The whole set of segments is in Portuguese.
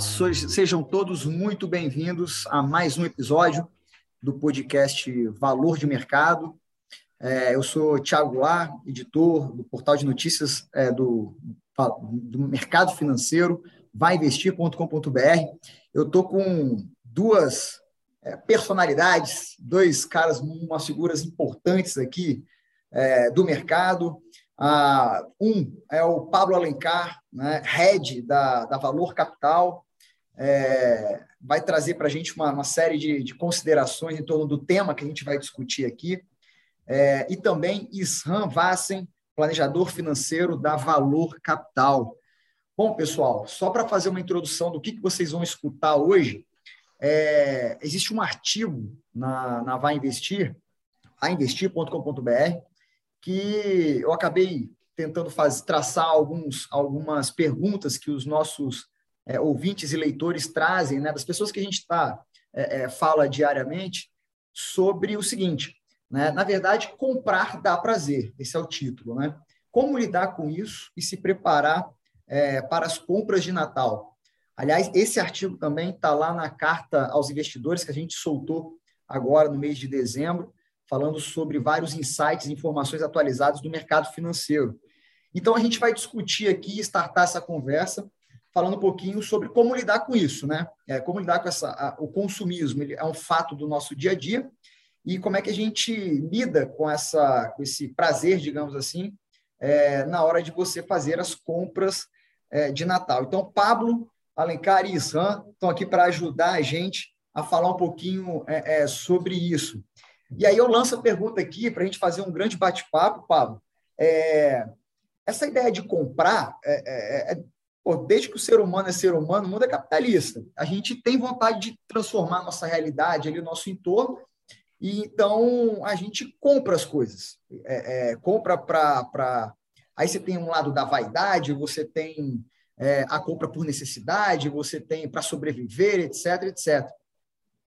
Sejam todos muito bem-vindos a mais um episódio do podcast Valor de Mercado. É, eu sou Thiago Lá, editor do portal de notícias é, do, do mercado financeiro, vainvestir.com.br. Eu estou com duas é, personalidades, dois caras, umas figuras importantes aqui do mercado. Ah, um é o Pablo Alencar, né, head da, da Valor Capital, é, vai trazer para a gente uma, uma série de, de, considerações em torno do tema que a gente vai discutir aqui. É, e também Ishan Vassen, planejador financeiro da Valor Capital. Bom, pessoal, só para fazer uma introdução do que, que vocês vão escutar hoje, é, existe um artigo na, na Vai Investir, ainvestir.com.br, que eu acabei tentando fazer, traçar alguns, algumas perguntas que os nossos é, ouvintes e leitores trazem, né, das pessoas que a gente tá, é, é, fala diariamente, sobre o seguinte: né, na verdade, comprar dá prazer, esse é o título. Né? Como lidar com isso e se preparar é, para as compras de Natal? Aliás, esse artigo também está lá na carta aos investidores que a gente soltou agora no mês de dezembro falando sobre vários insights e informações atualizadas do mercado financeiro. Então, a gente vai discutir aqui, startar essa conversa, falando um pouquinho sobre como lidar com isso, né? É, como lidar com essa, a, o consumismo, ele é um fato do nosso dia a dia, e como é que a gente lida com, essa, com esse prazer, digamos assim, é, na hora de você fazer as compras é, de Natal. Então, Pablo, Alencar e Isan estão aqui para ajudar a gente a falar um pouquinho é, é, sobre isso. E aí eu lanço a pergunta aqui para a gente fazer um grande bate-papo, Pablo. É, essa ideia de comprar, é, é, é, pô, desde que o ser humano é ser humano, o mundo é capitalista. A gente tem vontade de transformar nossa realidade, ali, o nosso entorno, e então a gente compra as coisas. É, é, compra para. Aí você tem um lado da vaidade, você tem a compra por necessidade, você tem para sobreviver, etc, etc.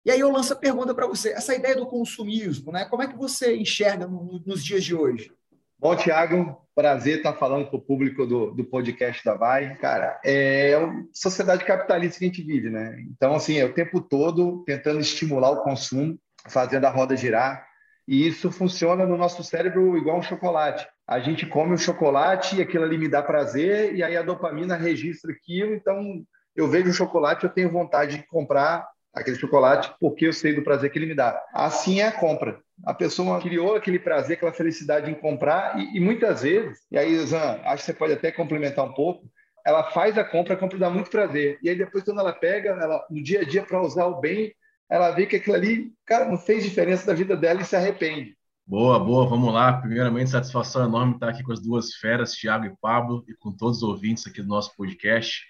E aí eu lanço a pergunta para você, essa ideia do consumismo, né? Como é que você enxerga no, nos dias de hoje? Bom, Tiago, prazer estar falando com o público do, do podcast da Vai. Cara, é uma sociedade capitalista que a gente vive, né? Então, assim, é o tempo todo tentando estimular o consumo, fazendo a roda girar. E isso funciona no nosso cérebro igual um chocolate. A gente come o chocolate e aquilo ali me dá prazer, e aí a dopamina registra aquilo. Então, eu vejo o chocolate, eu tenho vontade de comprar aquele chocolate porque eu sei do prazer que ele me dá. Assim é a compra. A pessoa criou aquele prazer, aquela felicidade em comprar e, e muitas vezes, e aí, Zan, acho que você pode até complementar um pouco, ela faz a compra, a compra dá muito prazer. E aí depois, quando ela pega, ela, no dia a dia, para usar o bem, ela vê que aquilo ali, cara, não fez diferença da vida dela e se arrepende. Boa, boa, vamos lá. Primeiramente, satisfação enorme estar aqui com as duas feras, Thiago e Pablo, e com todos os ouvintes aqui do nosso podcast.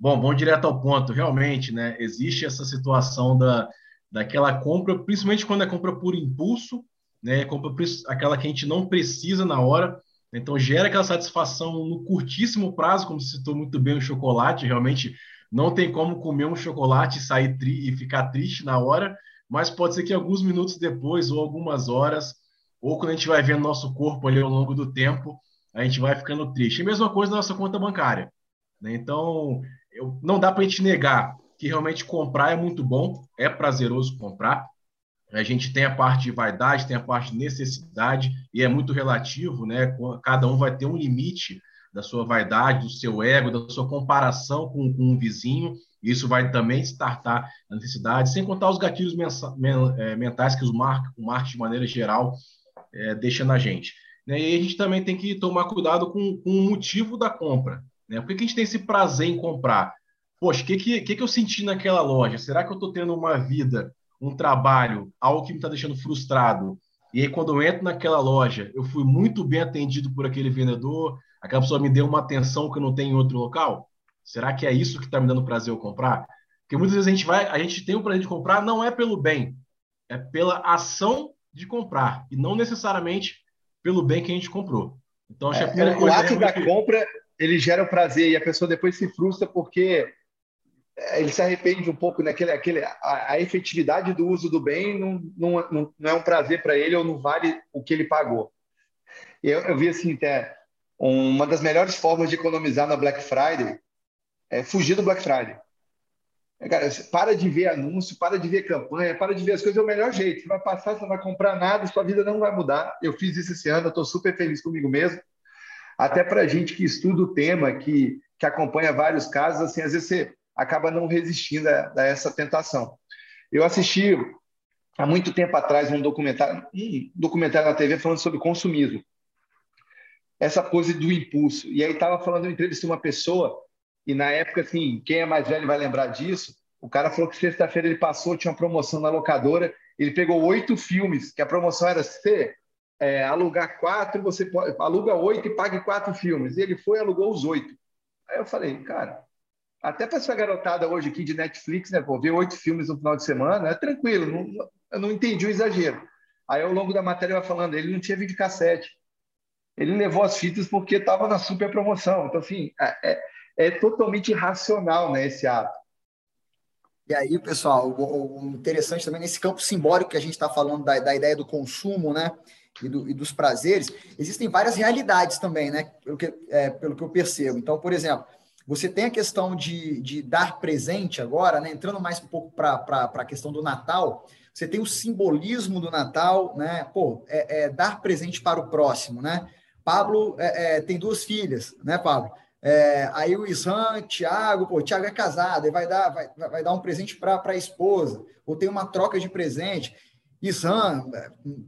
Bom, vamos direto ao ponto. Realmente, né, existe essa situação da, daquela compra, principalmente quando é compra por impulso, né, compra aquela que a gente não precisa na hora. Então, gera aquela satisfação no curtíssimo prazo, como se citou muito bem o chocolate. Realmente, não tem como comer um chocolate e sair e ficar triste na hora, mas pode ser que alguns minutos depois, ou algumas horas, ou quando a gente vai vendo nosso corpo ali ao longo do tempo, a gente vai ficando triste. E mesma coisa na nossa conta bancária. Né? Então, eu, não dá para a gente negar que realmente comprar é muito bom, é prazeroso comprar. A gente tem a parte de vaidade, tem a parte de necessidade, e é muito relativo, né? Cada um vai ter um limite da sua vaidade, do seu ego, da sua comparação com, com um vizinho. Isso vai também startar a necessidade, sem contar os gatilhos é, mentais que os o marketing, de maneira geral, é, deixa na gente. Né? E a gente também tem que tomar cuidado com, com o motivo da compra. Né? Por que, que a gente tem esse prazer em comprar? Poxa, o que, que, que, que eu senti naquela loja? Será que eu estou tendo uma vida, um trabalho, algo que me está deixando frustrado? E aí, quando eu entro naquela loja, eu fui muito bem atendido por aquele vendedor, aquela pessoa me deu uma atenção que eu não tenho em outro local? Será que é isso que está me dando prazer eu comprar? Porque muitas vezes a gente vai, a gente tem o prazer de comprar, não é pelo bem, é pela ação de comprar, e não necessariamente pelo bem que a gente comprou. Então, acho é, que a é, coisa. O ato é da compra ele gera o prazer e a pessoa depois se frustra porque é, ele se arrepende um pouco naquele aquele a, a efetividade do uso do bem não, não, não, é um prazer para ele ou não vale o que ele pagou. Eu, eu vi assim até uma das melhores formas de economizar na Black Friday é fugir do Black Friday. Cara, para de ver anúncio, para de ver campanha, para de ver as coisas, é o melhor jeito. Você vai passar, você não vai comprar nada, sua vida não vai mudar. Eu fiz isso esse ano, estou super feliz comigo mesmo. Até para a gente que estuda o tema, que, que acompanha vários casos, assim, às vezes você acaba não resistindo a, a essa tentação. Eu assisti há muito tempo atrás um documentário, um documentário na TV falando sobre consumismo. Essa coisa do impulso. E aí estava falando, eu entrevistei uma pessoa, e na época, assim, quem é mais velho vai lembrar disso, o cara falou que sexta-feira ele passou, tinha uma promoção na locadora, ele pegou oito filmes, que a promoção era você é, alugar quatro, você pode, aluga oito e pague quatro filmes. E ele foi e alugou os oito. Aí eu falei, cara, até para essa garotada hoje aqui de Netflix, né, pô, ver oito filmes no final de semana, é tranquilo, não, eu não entendi o exagero. Aí ao longo da matéria vai falando, ele não tinha videocassete. Ele levou as fitas porque estava na super promoção. Então, assim, é, é, é totalmente irracional né, esse ato. E aí, pessoal, o, o interessante também nesse campo simbólico que a gente está falando da, da, ideia do consumo, né? E, do, e, dos prazeres, existem várias realidades também, né? Pelo que, é, pelo que eu percebo. Então, por exemplo, você tem a questão de, de dar presente agora, né? Entrando mais um pouco para a questão do Natal, você tem o simbolismo do Natal, né? Pô, é, é dar presente para o próximo, né? Pablo é, é, tem duas filhas, né, Pablo? É, aí o Isan, Thiago, pô, o Thiago é casado, ele vai dar, vai, vai dar um presente para a esposa, ou tem uma troca de presente. Isan,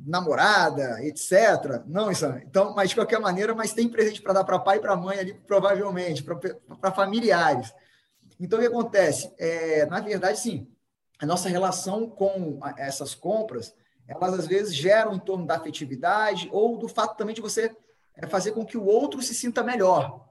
namorada, etc. Não, Isan. Então, mas de qualquer maneira, mas tem presente para dar para pai e para mãe ali, provavelmente, para familiares. Então, o que acontece? É, na verdade, sim, a nossa relação com essas compras, elas às vezes geram em torno da afetividade ou do fato também de você é, fazer com que o outro se sinta melhor.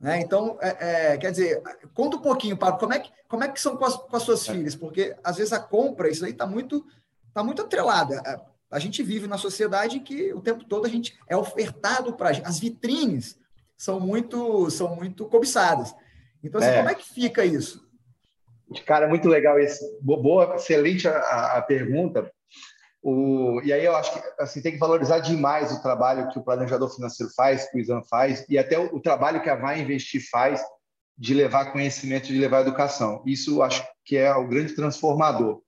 Né? Então, é, é, quer dizer, conta um pouquinho, Pablo, como é que, como é que são com as, com as suas filhas? Porque às vezes a compra, isso aí está muito, tá muito atrelada. É, a gente vive na sociedade que o tempo todo a gente é ofertado para as vitrines são muito são muito cobiçadas. Então, assim, é. como é que fica isso? Cara, muito legal esse. Boa, excelente a, a pergunta. O, e aí eu acho que assim, tem que valorizar demais o trabalho que o planejador financeiro faz, que o Exam faz, e até o, o trabalho que a Vai Investir faz de levar conhecimento, de levar educação. Isso acho que é o grande transformador.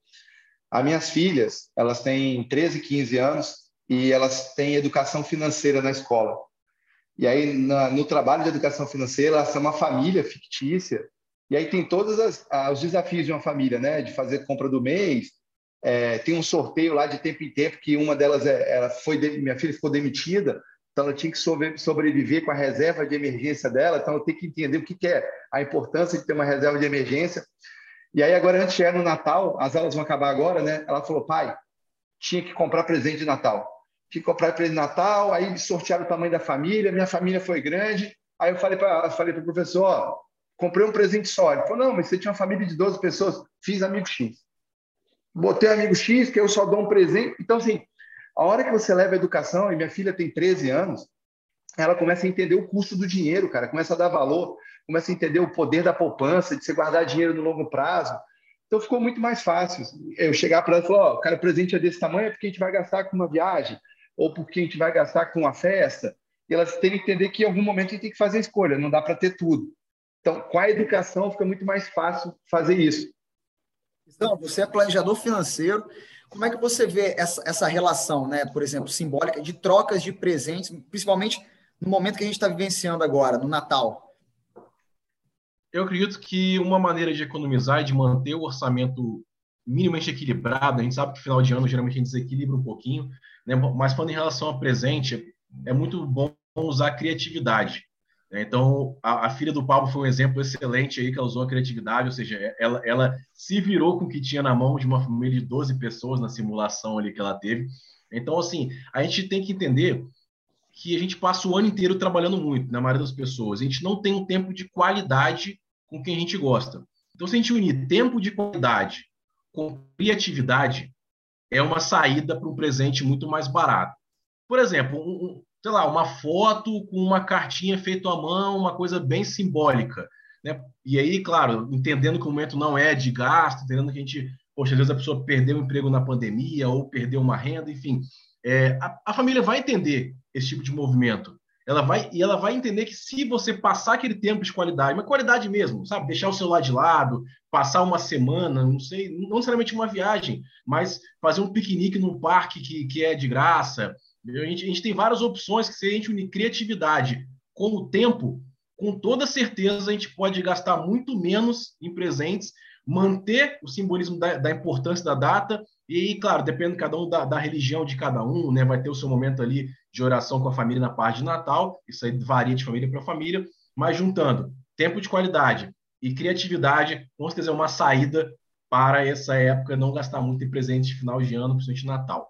As minhas filhas, elas têm 13, 15 anos e elas têm educação financeira na escola. E aí, na, no trabalho de educação financeira, elas são uma família fictícia e aí tem todos as, os desafios de uma família, né? De fazer compra do mês. É, tem um sorteio lá de tempo em tempo que uma delas é, ela foi minha filha ficou demitida, então ela tinha que sobreviver com a reserva de emergência dela. Então eu tenho que entender o que, que é a importância de ter uma reserva de emergência. E aí agora antes chegar no Natal, as aulas vão acabar agora, né? Ela falou, pai, tinha que comprar presente de Natal. Tinha que comprar presente de Natal. Aí sortearam o tamanho da família. Minha família foi grande. Aí eu falei para falei o professor, ó, comprei um presente só. Ele falou, não, mas você tinha uma família de 12 pessoas. Fiz amigo X. Botei amigo X, que eu só dou um presente. Então, assim, a hora que você leva a educação, e minha filha tem 13 anos, ela começa a entender o custo do dinheiro, cara, começa a dar valor, começa a entender o poder da poupança, de você guardar dinheiro no longo prazo. Então ficou muito mais fácil. Eu chegar para ela e falar, oh, cara, o presente é desse tamanho é porque a gente vai gastar com uma viagem, ou porque a gente vai gastar com uma festa. E elas têm que entender que em algum momento a gente tem que fazer a escolha, não dá para ter tudo. Então, com a educação fica muito mais fácil fazer isso. Então, você é planejador financeiro. Como é que você vê essa, essa relação, né, por exemplo, simbólica de trocas de presentes, principalmente no momento que a gente está vivenciando agora, no Natal? Eu acredito que uma maneira de economizar e de manter o orçamento minimamente equilibrado, a gente sabe que final de ano geralmente a gente desequilibra um pouquinho, né? mas quando em relação a presente, é muito bom usar criatividade. Né? Então, a, a, filha do Pablo foi um exemplo excelente aí, que ela usou a criatividade, ou seja, ela, ela se virou com o que tinha na mão de uma família de 12 pessoas na simulação ali que ela teve. Então, assim, a gente tem que entender que a gente passa o ano inteiro trabalhando muito, na maioria das pessoas. A gente não tem um tempo de qualidade com quem a gente gosta. Então, se a gente unir tempo de qualidade com criatividade, é uma saída para um presente muito mais barato. Por exemplo, um, sei lá, uma foto com uma cartinha feita à mão, uma coisa bem simbólica. Né? E aí, claro, entendendo que o momento não é de gasto, entendendo que a gente, poxa, às vezes a pessoa perdeu o emprego na pandemia ou perdeu uma renda, enfim, é, a, a, família vai entender esse tipo de movimento. Ela vai e ela vai entender que se você passar aquele tempo de qualidade, uma qualidade mesmo, sabe, deixar o celular de lado, passar uma semana, não sei, não necessariamente uma viagem, mas fazer um piquenique num parque que, que é de graça. A gente, a gente tem várias opções que se a gente unir criatividade com o tempo, com toda certeza a gente pode gastar muito menos em presentes, manter o simbolismo da, da importância da data e, claro, depende de cada um da, da, religião de cada um, né? Vai ter o seu momento ali de oração com a família na parte de Natal, isso aí varia de família para família, mas juntando tempo de qualidade e criatividade, com certeza é uma saída para essa época, não gastar muito em presente de final de ano, principalmente Natal.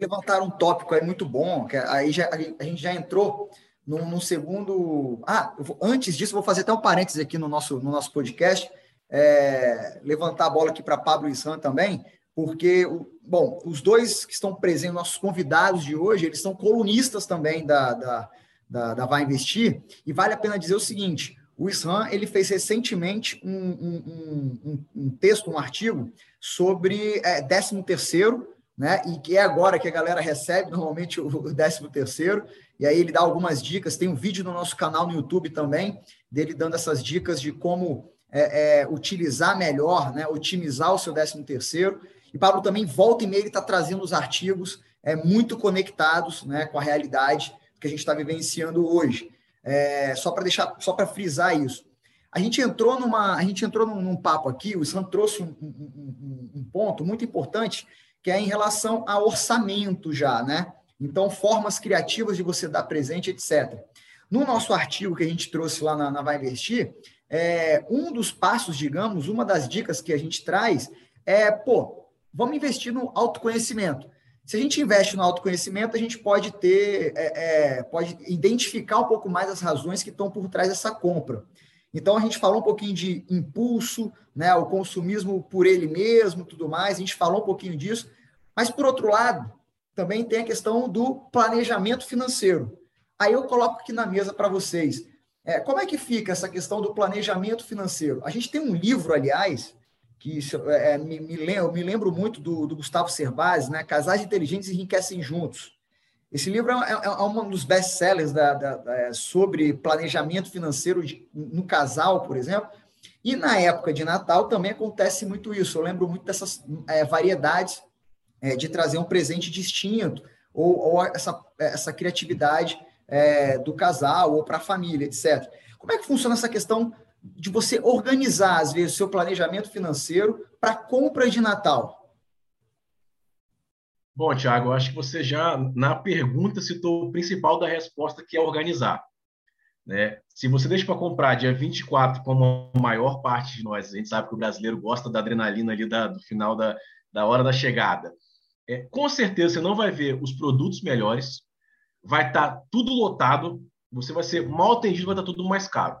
Levantaram um tópico aí muito bom, que aí já, a gente já entrou num, num segundo. Ah, vou, antes disso, vou fazer até um parênteses aqui no nosso, no nosso podcast, é, levantar a bola aqui para Pablo e Sam também porque, bom, os dois que estão presentes, nossos convidados de hoje, eles são colunistas também da, da, da, da Vai Investir, e vale a pena dizer o seguinte, o Islam, ele fez recentemente um, um, um, um texto, um artigo, sobre é, 13 terceiro, né, e que é agora que a galera recebe normalmente o 13 terceiro, e aí ele dá algumas dicas, tem um vídeo no nosso canal no YouTube também, dele dando essas dicas de como é, é, utilizar melhor, né, otimizar o seu 13 terceiro, e Pablo também volta e meia ele está trazendo os artigos é, muito conectados né, com a realidade que a gente está vivenciando hoje. É, só para deixar, só para frisar isso. A gente entrou numa, a gente entrou num, num papo aqui, o Sam trouxe um, um, um, ponto muito importante que é em relação a orçamento já, né? Então, formas criativas de você dar presente, etc. No nosso artigo que a gente trouxe lá na, na Vai Investir, é, um dos passos, digamos, uma das dicas que a gente traz é, pô, vamos investir no autoconhecimento. Se a gente investe no autoconhecimento, a gente pode ter, é, é, pode identificar um pouco mais as razões que estão por trás dessa compra. Então a gente falou um pouquinho de impulso, né, o consumismo por ele mesmo, tudo mais. A gente falou um pouquinho disso, mas por outro lado, também tem a questão do planejamento financeiro. Aí eu coloco aqui na mesa para vocês. É, como é que fica essa questão do planejamento financeiro? A gente tem um livro, aliás, que é, é, me, me, lembro, me lembro muito do, do Gustavo Cerbasi, né? Casais Inteligentes Enriquecem Juntos. Esse livro é, é, é um dos best-sellers da, da, da, sobre planejamento financeiro de, no casal, por exemplo. E na época de Natal também acontece muito isso. Eu lembro muito dessas é, variedades é, de trazer um presente distinto, ou, ou essa, essa criatividade é, do casal, ou para a família, etc. Como é que funciona essa questão de você organizar, às vezes, o seu planejamento financeiro para compra de Natal? Bom, Tiago, acho que você já, na pergunta, citou o principal da resposta, que é organizar. Né? Se você deixa para comprar dia 24, como a maior parte de nós, a gente sabe que o brasileiro gosta da adrenalina ali da, do final da, da hora da chegada. É, com certeza você não vai ver os produtos melhores, vai estar tá tudo lotado, você vai ser mal atendido, vai estar tá tudo mais caro.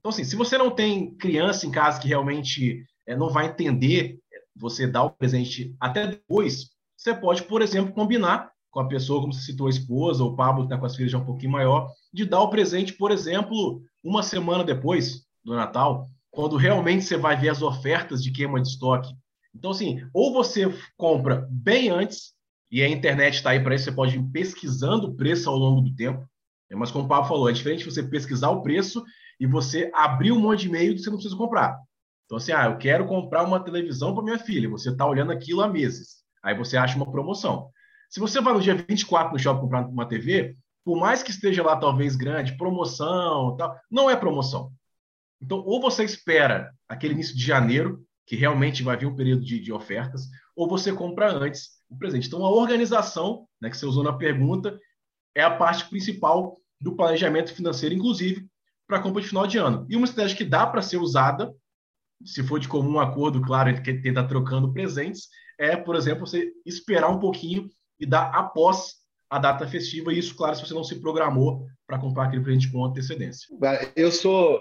Então, assim, se você não tem criança em casa que realmente é, não vai entender você dar o presente até depois, você pode, por exemplo, combinar com a pessoa, como você citou, a esposa, ou o Pablo, que está com as filhas já um pouquinho maior, de dar o presente, por exemplo, uma semana depois do Natal, quando realmente você vai ver as ofertas de queima de estoque. Então, assim, ou você compra bem antes, e a internet está aí para isso, você pode ir pesquisando o preço ao longo do tempo. Mas, como o Pablo falou, é diferente você pesquisar o preço e você abrir um monte de e-mail que você não precisa comprar. Então, assim, ah, eu quero comprar uma televisão para minha filha. Você está olhando aquilo há meses. Aí você acha uma promoção. Se você vai no dia 24 no shopping comprar uma TV, por mais que esteja lá talvez grande, promoção, tal, não é promoção. Então, ou você espera aquele início de janeiro, que realmente vai vir um período de, de ofertas, ou você compra antes o presente. Então, a organização, né, que você usou na pergunta, é a parte principal do planejamento financeiro, inclusive para a compra de final de ano. E uma estratégia que dá para ser usada, se for de comum acordo, claro, ele quer tentar trocando presentes, é, por exemplo, você esperar um pouquinho e dar após a data festiva, e isso, claro, se você não se programou para comprar aquele presente com antecedência. Eu sou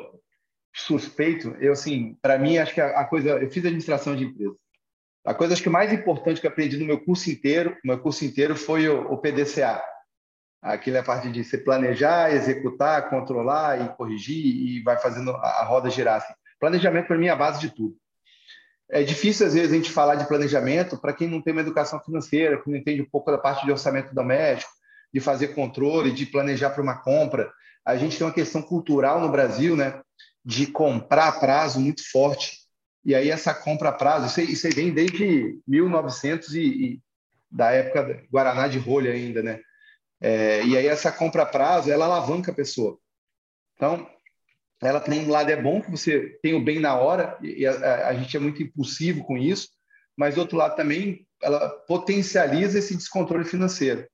suspeito, eu assim, para mim, acho que a, coisa, eu fiz administração de empresa. A coisa acho que mais importante que eu aprendi no meu curso inteiro, meu curso inteiro foi o, o PDCA, Aquilo é a parte de se planejar, executar, controlar e corrigir e vai fazendo a roda girar. Assim. Planejamento, para mim, é a base de tudo. É difícil, às vezes, a gente falar de planejamento para quem não tem uma educação financeira, que não entende um pouco da parte de orçamento doméstico. de fazer controle, de planejar para uma compra. A gente tem uma questão cultural no Brasil, né? De comprar a prazo muito forte. E aí essa compra a prazo, isso, isso vem desde 1900 e, e da época Guaraná de rolha ainda, né? É, e aí essa compra a prazo, ela alavanca a pessoa. Então, ela tem um lado é bom que você tem o bem na hora e a, a gente é muito impulsivo com isso, mas do outro lado também ela potencializa esse descontrole financeiro.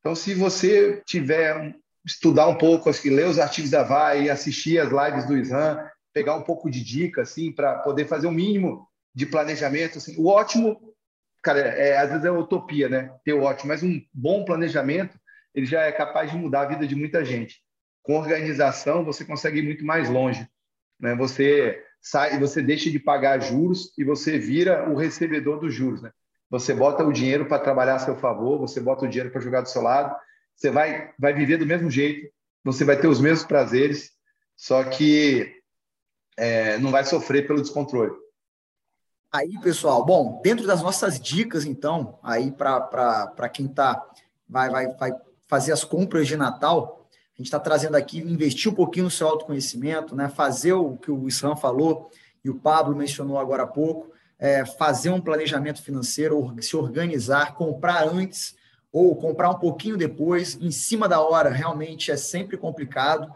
Então, se você tiver estudar um pouco, ler os artigos da VAI, assistir as lives do Islam, pegar um pouco de dica, assim, para poder fazer o um mínimo de planejamento, assim, o ótimo, cara, é, às vezes é utopia, né? Ter o ótimo, mas um bom planejamento, ele já é capaz de mudar a vida de muita gente. Com organização, você consegue ir muito mais longe, né? Você sai, você deixa de pagar juros e você vira o recebedor dos juros, né? Você bota o dinheiro para trabalhar a seu favor, você bota o dinheiro para jogar do seu lado, você vai, vai viver do mesmo jeito, você vai ter os mesmos prazeres, só que é, não vai sofrer pelo descontrole. Aí, pessoal, bom, dentro das nossas dicas, então, aí para quem tá, vai, vai, vai fazer as compras de Natal, a gente está trazendo aqui, investir um pouquinho no seu autoconhecimento, né? fazer o que o Islam falou e o Pablo mencionou agora há pouco, é, fazer um planejamento financeiro, se organizar, comprar antes ou comprar um pouquinho depois, em cima da hora, realmente é sempre complicado.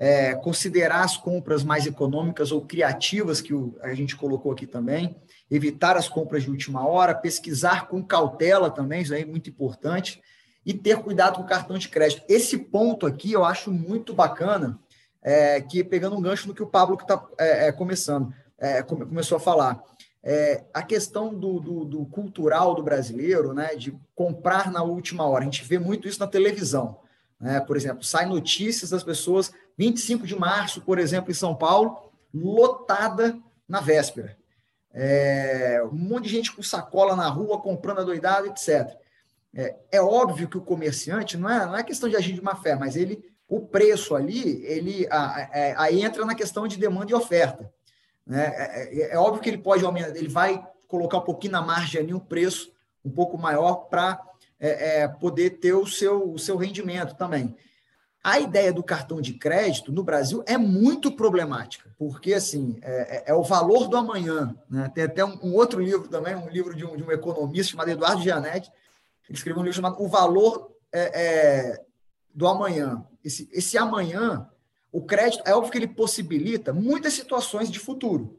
É, considerar as compras mais econômicas ou criativas, que o, a gente colocou aqui também, evitar as compras de última hora, pesquisar com cautela também, isso aí é muito importante, e ter cuidado com o cartão de crédito. Esse ponto aqui eu acho muito bacana, é, que pegando um gancho no que o Pablo está é, é, começando, é, começou a falar. É, a questão do, do, do, cultural do brasileiro, né, de comprar na última hora, a gente vê muito isso na televisão. Né? Por exemplo, sai notícias das pessoas, 25 de março, por exemplo, em São Paulo, lotada na véspera. É, um monte de gente com sacola na rua, comprando a doidada, etc. É, é, óbvio que o comerciante, não é, não é questão de agir de má fé, mas ele, o preço ali, ele é, aí entra na questão de demanda e oferta. Né? É, é, é, óbvio que ele pode aumentar, ele vai colocar um pouquinho na margem ali um preço um pouco maior para é, é, poder ter o seu, o seu rendimento também. A ideia do cartão de crédito no Brasil é muito problemática, porque assim é, é, é o valor do amanhã. Né? Tem até um, um, outro livro também, um livro de um, de um economista chamado Eduardo Gianetti, ele escreveu um livro chamado O Valor é, do Amanhã. Esse, esse amanhã o crédito é óbvio que ele possibilita muitas situações de futuro.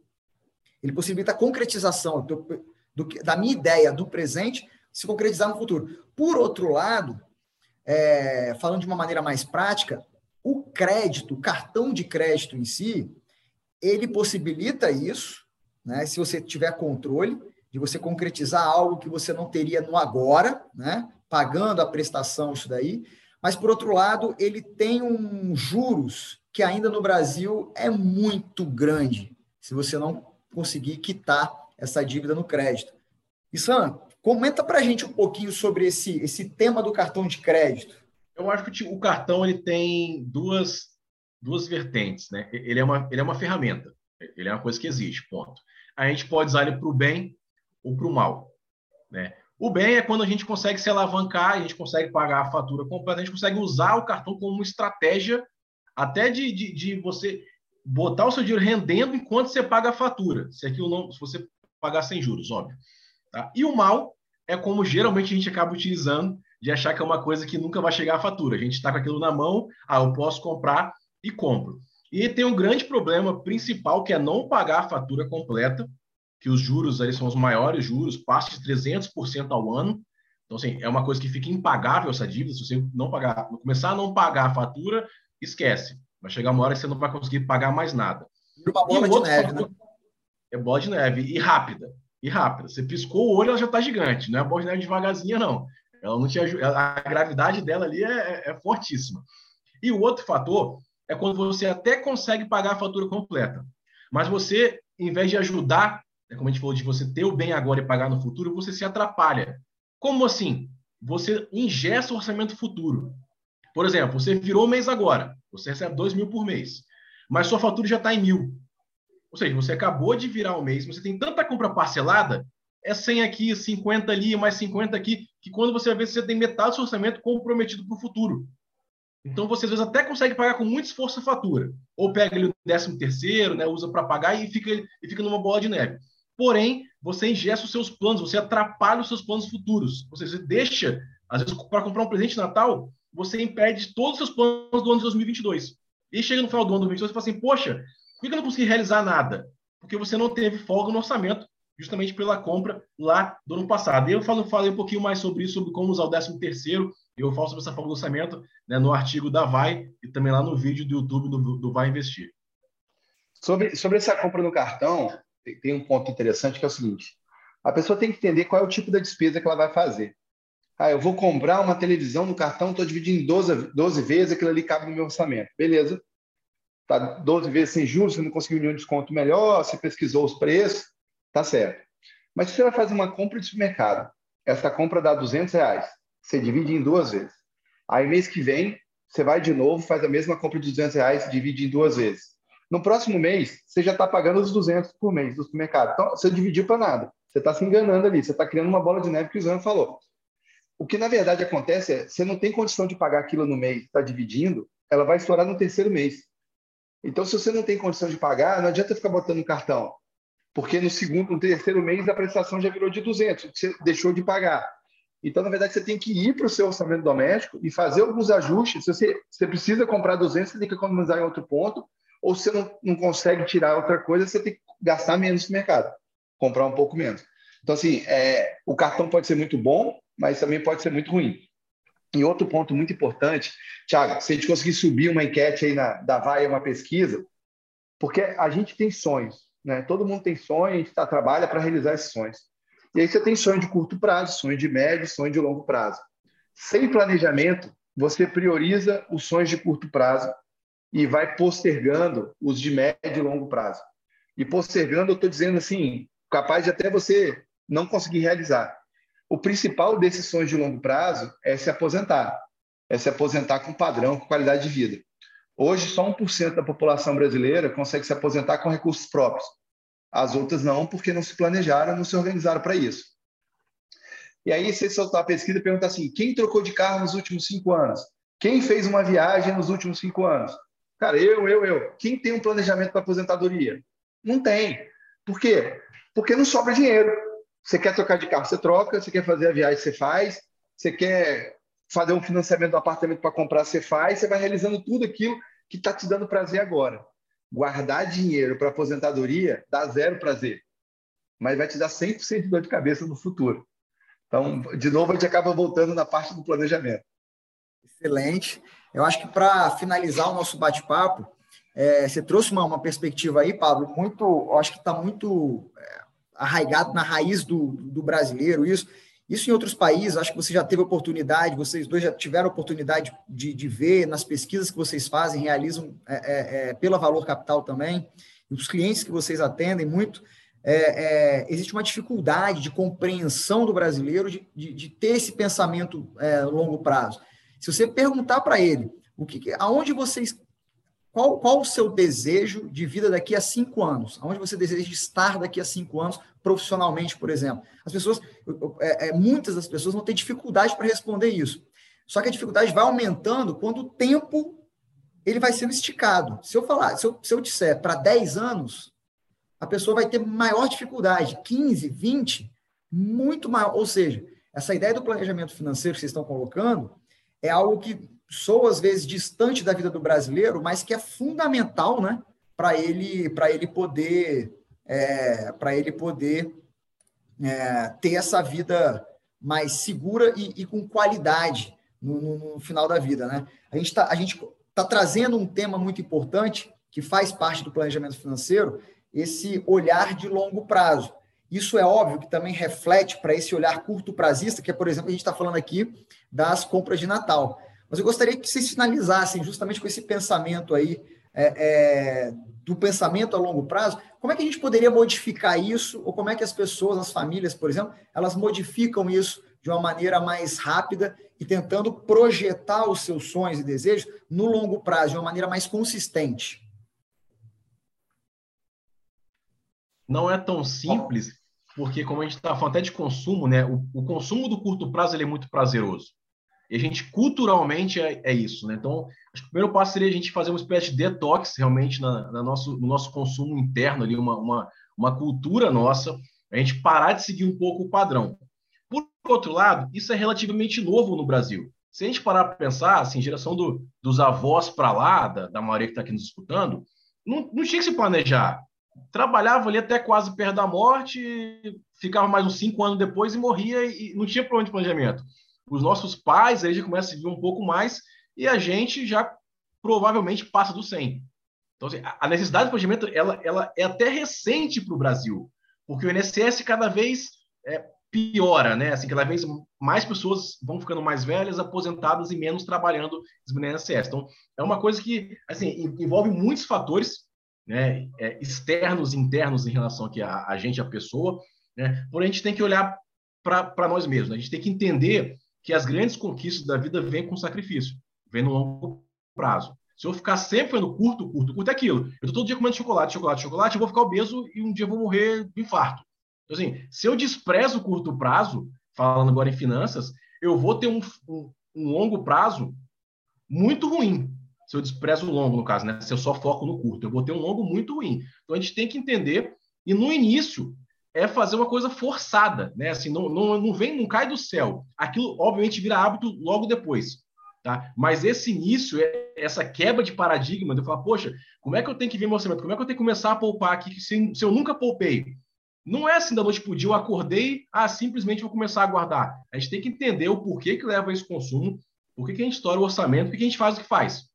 Ele possibilita a concretização do, do, da minha ideia do presente se concretizar no futuro. Por outro lado, é, falando de uma maneira mais prática, o crédito, o cartão de crédito em si, ele possibilita isso, né? Se você tiver controle de você concretizar algo que você não teria no agora, né? Pagando a prestação, isso daí. Mas, por outro lado, ele tem um juros que ainda no Brasil é muito grande, se você não conseguir quitar essa dívida no crédito. Sam, comenta para a gente um pouquinho sobre esse, esse tema do cartão de crédito. Eu acho que o cartão ele tem duas, duas vertentes. Né? Ele, é uma, ele é uma ferramenta, ele é uma coisa que existe, ponto. A gente pode usar ele para o bem ou para o mal. Né? O bem é quando a gente consegue se alavancar, a gente consegue pagar a fatura completa, a gente consegue usar o cartão como uma estratégia até de, de, de, você botar o seu dinheiro rendendo enquanto você paga a fatura. Se aquilo não, se você pagar sem juros, óbvio. Tá? E o mal é como geralmente a gente acaba utilizando de achar que é uma coisa que nunca vai chegar a fatura. A gente está com aquilo na mão, ah, eu posso comprar e compro. E tem um grande problema principal que é não pagar a fatura completa, que os juros ali são os maiores juros, passa de 300% ao ano. Então, assim, é uma coisa que fica impagável essa dívida. Se você não pagar, começar a não pagar a fatura, esquece. Vai chegar uma hora que você não vai conseguir pagar mais nada. E uma bola e de neve, fator, né? É bola de neve e rápida. E rápida. Você piscou o olho, ela já está gigante. Não é bola de devagarzinha, não. Ela não te ajuda. A gravidade dela ali é, é, é fortíssima. E o outro fator é quando você até consegue pagar a fatura completa. Mas você, em vez de ajudar, né, como a gente falou, de você ter o bem agora e pagar no futuro, você se atrapalha. Como assim? Você ingesta o orçamento futuro. Por exemplo, você virou o mês agora, você recebe 2 mil por mês, mas sua fatura já está em mil. Ou seja, você acabou de virar o mês, você tem tanta compra parcelada, é 100 aqui, 50 ali, mais 50 aqui, que quando você vê, você tem metade do seu orçamento comprometido para o futuro. Então, você às vezes até consegue pagar com muito esforço a fatura. Ou pega ele o décimo terceiro, né, usa para pagar e fica, e fica numa bola de neve. Porém, você ingesta os seus planos, você atrapalha os seus planos futuros. Ou seja, você deixa, às vezes, para comprar um presente de Natal, você impede todos os seus planos do ano de 2022. E chega no final do ano de 2022 e fala assim, poxa, por que eu não consegui realizar nada? Porque você não teve folga no orçamento, justamente pela compra lá do ano passado. E eu falo, falei um pouquinho mais sobre isso, sobre como usar o 13 terceiro, eu falo sobre essa folga do orçamento né, no artigo da Vai e também lá no vídeo do YouTube do, do Vai Investir. Sobre, sobre essa compra no cartão, tem um ponto interessante que é o seguinte: a pessoa tem que entender qual é o tipo da despesa que ela vai fazer. Ah, eu vou comprar uma televisão no cartão, estou dividindo em 12, 12 vezes, aquilo ali cabe no meu orçamento. Beleza. Tá 12 vezes sem juros, você não conseguiu nenhum desconto melhor, você pesquisou os preços, tá certo. Mas se você vai fazer uma compra de supermercado, essa compra dá 200 reais, você divide em duas vezes. Aí mês que vem, você vai de novo, faz a mesma compra de 200 reais, divide em duas vezes. No próximo mês, você já está pagando os 200 por mês do supermercado. Então, você dividiu para nada. Você está se enganando ali, você está criando uma bola de neve que o Zan falou. O que na verdade acontece é, você não tem condição de pagar aquilo no mês, está dividindo, ela vai estourar no terceiro mês. Então, se você não tem condição de pagar, não adianta ficar botando cartão, porque no segundo, no terceiro mês a prestação já virou de 200, você deixou de pagar. Então, na verdade, você tem que ir para o seu orçamento doméstico e fazer alguns ajustes. Se você, você precisa comprar 200, você tem que economizar em outro ponto, ou se você não, não consegue tirar outra coisa, você tem que gastar menos no mercado, comprar um pouco menos. Então, assim, é, o cartão pode ser muito bom, mas também pode ser muito ruim. E outro ponto muito importante, Thiago, se a gente conseguir subir uma enquete aí na, da VAI, uma pesquisa, porque a gente tem sonhos, né? Todo mundo tem sonho, a gente tá, trabalha para realizar esses sonhos. E aí você tem sonho de curto prazo, sonho de médio, sonho de longo prazo. Sem planejamento, você prioriza os sonhos de curto prazo e vai postergando os de médio e longo prazo. E postergando, eu estou dizendo assim, capaz de até você não conseguir realizar. O principal desses sonhos de longo prazo é se aposentar, é se aposentar com padrão, com qualidade de vida. Hoje, só 1% da população brasileira consegue se aposentar com recursos próprios. As outras não, porque não se planejaram, não se organizaram para isso. E aí, você soltar a pesquisa e pergunta assim: quem trocou de carro nos últimos cinco anos? Quem fez uma viagem nos últimos cinco anos? Cara, eu, eu, eu. Quem tem um planejamento para aposentadoria? Não tem. Por quê? Porque não sobra dinheiro. Você quer trocar de carro, você troca. Você quer fazer a viagem, você faz. Você quer fazer um financiamento do apartamento para comprar, você faz. Você vai realizando tudo aquilo que está te dando prazer agora. Guardar dinheiro para aposentadoria dá zero prazer, mas vai te dar 100% de dor de cabeça no futuro. Então, de novo, a gente acaba voltando na parte do planejamento. Excelente. Eu acho que para finalizar o nosso bate-papo, é, você trouxe uma, uma, perspectiva aí, Pablo, muito, acho que está muito é, arraigado na raiz do, do brasileiro isso. Isso em outros países, acho que você já teve oportunidade, vocês dois já tiveram oportunidade de, de ver nas pesquisas que vocês fazem, realizam é, é, é pela Valor Capital também, e os clientes que vocês atendem muito, é, é, existe uma dificuldade de compreensão do brasileiro de, de, de ter esse pensamento é, longo prazo. Se você perguntar para ele o que, aonde vocês qual, qual o seu desejo de vida daqui a cinco anos? Aonde você deseja estar daqui a cinco anos, profissionalmente, por exemplo? As pessoas, é, é, muitas das pessoas vão ter dificuldade para responder isso. Só que a dificuldade vai aumentando quando o tempo ele vai sendo esticado. Se eu falar, se eu, se eu disser para 10 anos, a pessoa vai ter maior dificuldade. 15, 20, muito maior. Ou seja, essa ideia do planejamento financeiro que vocês estão colocando é algo que sou às vezes distante da vida do brasileiro, mas que é fundamental, né, para ele para ele poder é, para ele poder é, ter essa vida mais segura e, e com qualidade no, no, no, final da vida, né? A gente está a gente tá trazendo um tema muito importante que faz parte do planejamento financeiro, esse olhar de longo prazo. Isso é óbvio que também reflete para esse olhar curto prazista, que é, por exemplo, a gente está falando aqui das compras de Natal. Mas eu gostaria que vocês finalizassem justamente com esse pensamento aí, é, é, do pensamento a longo prazo. Como é que a gente poderia modificar isso, ou como é que as pessoas, as famílias, por exemplo, elas modificam isso de uma maneira mais rápida e tentando projetar os seus sonhos e desejos no longo prazo, de uma maneira mais consistente? Não é tão simples, porque como a gente está falando até de consumo, né, o, o, consumo do curto prazo ele é muito prazeroso. E a gente, culturalmente, é, é, isso. Né? Então, acho que o primeiro passo seria a gente fazer uma espécie de detox, realmente, na, na nosso, no nosso consumo interno, ali, uma, uma, uma cultura nossa, a gente parar de seguir um pouco o padrão. Por outro lado, isso é relativamente novo no Brasil. Se a gente parar para pensar, assim, geração do, dos avós para lá, da, da maioria que está aqui nos escutando, não, não tinha que se planejar. Trabalhava ali até quase perto da morte, ficava mais uns cinco anos depois e morria e não tinha problema de planejamento. Os nossos pais aí já começam a viver um pouco mais e a gente já provavelmente passa do 100. Então, assim, a necessidade de planejamento ela, ela é até recente para o Brasil, porque o INSS cada vez é, piora, né? Assim, cada vez mais pessoas vão ficando mais velhas, aposentadas e menos trabalhando no INSS. Então, é uma coisa que, assim, envolve muitos fatores, né? É, externos internos em relação aqui a, a gente, a pessoa, né? Porém, a gente tem que olhar para nós mesmos. Né? A gente tem que entender que as grandes conquistas da vida vêm com sacrifício, vêm no longo prazo. Se eu ficar sempre no curto, curto, curto é aquilo. Eu estou todo dia comendo chocolate, chocolate, chocolate, eu vou ficar obeso e um dia eu vou morrer de infarto. Então, assim, se eu desprezo o curto prazo, falando agora em finanças, eu vou ter um, um, um longo prazo muito ruim. Se eu desprezo o longo, no caso, né? Se eu só foco no curto, eu vou ter um longo muito ruim. Então a gente tem que entender, e no início é fazer uma coisa forçada, né? Assim, não, não, não vem, não cai do céu. Aquilo, obviamente, vira hábito logo depois. Tá? Mas esse início, é, essa quebra de paradigma, de eu falar, poxa, como é que eu tenho que ver meu orçamento? Como é que eu tenho que começar a poupar aqui se, se eu nunca poupei? Não é assim da noite para o dia, eu acordei, ah, simplesmente vou começar a guardar. A gente tem que entender o porquê que leva esse consumo, por que a gente estoura o orçamento, por que a gente faz o que faz.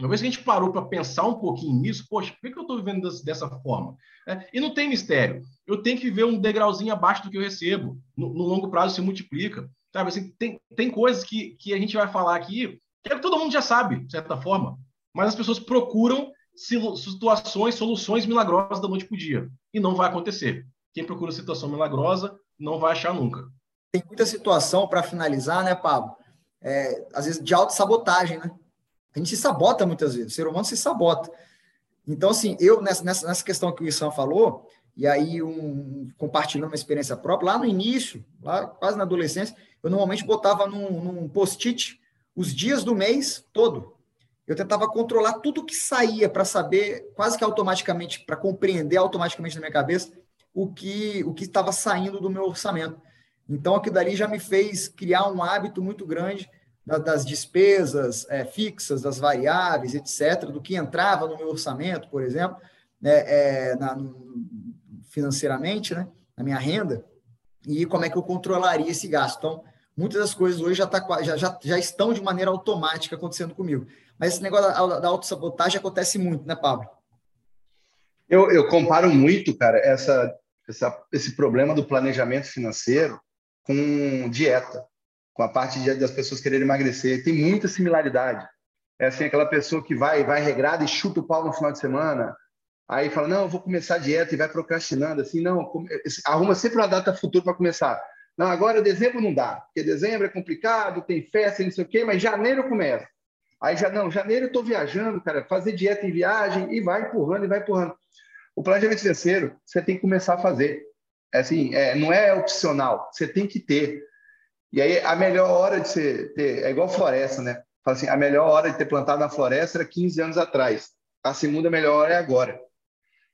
Uma vez que a gente parou para pensar um pouquinho nisso, poxa, por que eu estou vivendo dessa forma? É, e não tem mistério. Eu tenho que viver um degrauzinho abaixo do que eu recebo. No, no longo prazo se multiplica. Sabe? Assim, tem, tem coisas que, que a gente vai falar aqui que é todo mundo já sabe, de certa forma. Mas as pessoas procuram situações, soluções milagrosas da noite para o dia. E não vai acontecer. Quem procura situação milagrosa não vai achar nunca. Tem muita situação, para finalizar, né, Pablo? É, às vezes de autossabotagem, né? A gente se sabota muitas vezes, o ser humano se sabota. Então, assim, eu, nessa, nessa questão que o Issan falou, e aí um, compartilhando uma experiência própria, lá no início, lá quase na adolescência, eu normalmente botava num, num post-it os dias do mês todo. Eu tentava controlar tudo que saía para saber, quase que automaticamente, para compreender automaticamente na minha cabeça o que o que estava saindo do meu orçamento. Então, aquilo dali já me fez criar um hábito muito grande das despesas é, fixas, das variáveis, etc., do que entrava no meu orçamento, por exemplo, né, é, na, financeiramente, né, na minha renda, e como é que eu controlaria esse gasto. Então, muitas das coisas hoje já, tá, já, já, já estão de maneira automática acontecendo comigo. Mas esse negócio da, da autossabotagem acontece muito, né, Pablo? Eu, eu comparo muito, cara, essa, essa, esse problema do planejamento financeiro com dieta com a parte de, das pessoas quererem emagrecer. Tem muita similaridade. É assim, aquela pessoa que vai, vai regrada e chuta o pau no final de semana, aí fala, não, eu vou começar a dieta e vai procrastinando, assim, não, arruma sempre uma data futura para começar. Não, agora dezembro não dá, porque dezembro é complicado, tem festa, não sei o quê, mas janeiro começa. Aí já, não, janeiro eu estou viajando, cara, fazer dieta em viagem e vai empurrando e vai empurrando. O planejamento financeiro, você tem que começar a fazer. É assim, é, não é opcional, você tem que ter. E aí a melhor hora de você ter, é igual floresta, né? Fala assim, a melhor hora de ter plantado na floresta era 15 anos atrás. A segunda melhor hora é agora.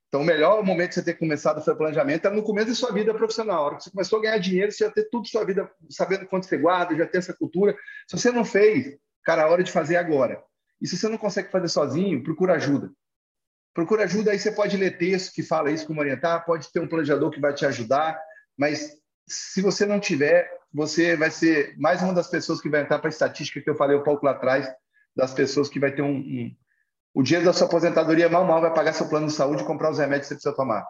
Então, o melhor momento de você ter começado fazer planejamento era no começo da sua vida profissional. A hora que você começou a ganhar dinheiro, você já ter tudo sua vida, sabendo quanto você guarda, já ter essa cultura. Se você não fez, cara, a hora de fazer agora. E se você não consegue fazer sozinho, procura ajuda. Procura ajuda, aí você pode ler texto que fala isso, como orientar, pode ter um planejador que vai te ajudar, mas se você não tiver, você vai ser mais uma das pessoas que vai entrar para a estatística que eu falei um pouco lá atrás, das pessoas que vai ter um, um o dinheiro da sua aposentadoria mal mal vai pagar seu plano de saúde e comprar os remédios que você precisa tomar.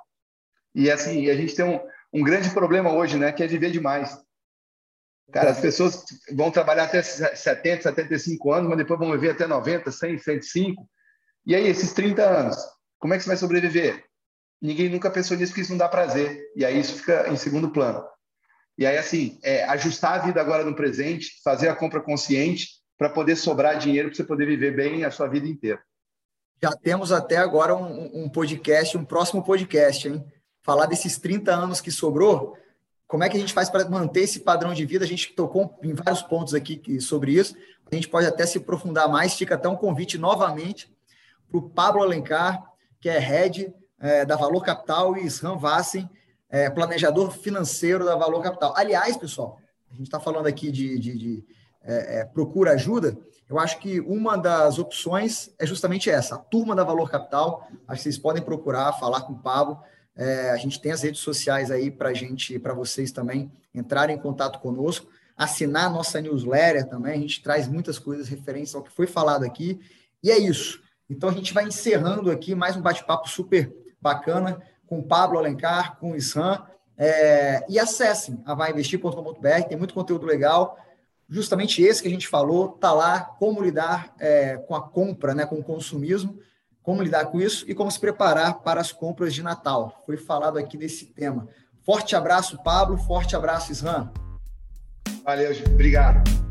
E assim, a gente tem um, um grande problema hoje, né, que é viver demais. Cara, as pessoas vão trabalhar até 70, 75 anos, mas depois vão viver até 90, 100, 105. E aí, esses 30 anos, como é que você vai sobreviver? Ninguém nunca pensou nisso, porque isso não dá prazer. E aí isso fica em segundo plano. E aí, assim, é, ajustar a vida agora no presente, fazer a compra consciente para poder sobrar dinheiro para você poder viver bem a sua vida inteira. Já temos até agora um, um, podcast, um próximo podcast, hein? falar desses 30 anos que sobrou, como é que a gente faz para manter esse padrão de vida? A gente tocou em vários pontos aqui sobre isso. A gente pode até se aprofundar mais. Fica até um convite novamente para o Pablo Alencar, que é head é, da Valor Capital, e Isram Vassen, é, planejador financeiro da Valor Capital. Aliás, pessoal, a gente está falando aqui de, de, de é, é, procura ajuda. Eu acho que uma das opções é justamente essa, a turma da Valor Capital. Acho que vocês podem procurar, falar com o Pablo. É, a gente tem as redes sociais aí para gente, para vocês também entrarem em contato conosco, assinar nossa newsletter também. A gente traz muitas coisas referentes ao que foi falado aqui. E é isso. Então a gente vai encerrando aqui mais um bate-papo super bacana com Pablo Alencar, com o Isram. É, e acessem a vainvestir.com.br, tem muito conteúdo legal. Justamente esse que a gente falou, tá lá como lidar é, com a compra, né, com o consumismo como lidar com isso e como se preparar para as compras de Natal. Foi falado aqui desse tema. Forte abraço, Pablo. Forte abraço, Isran. Valeu, obrigado.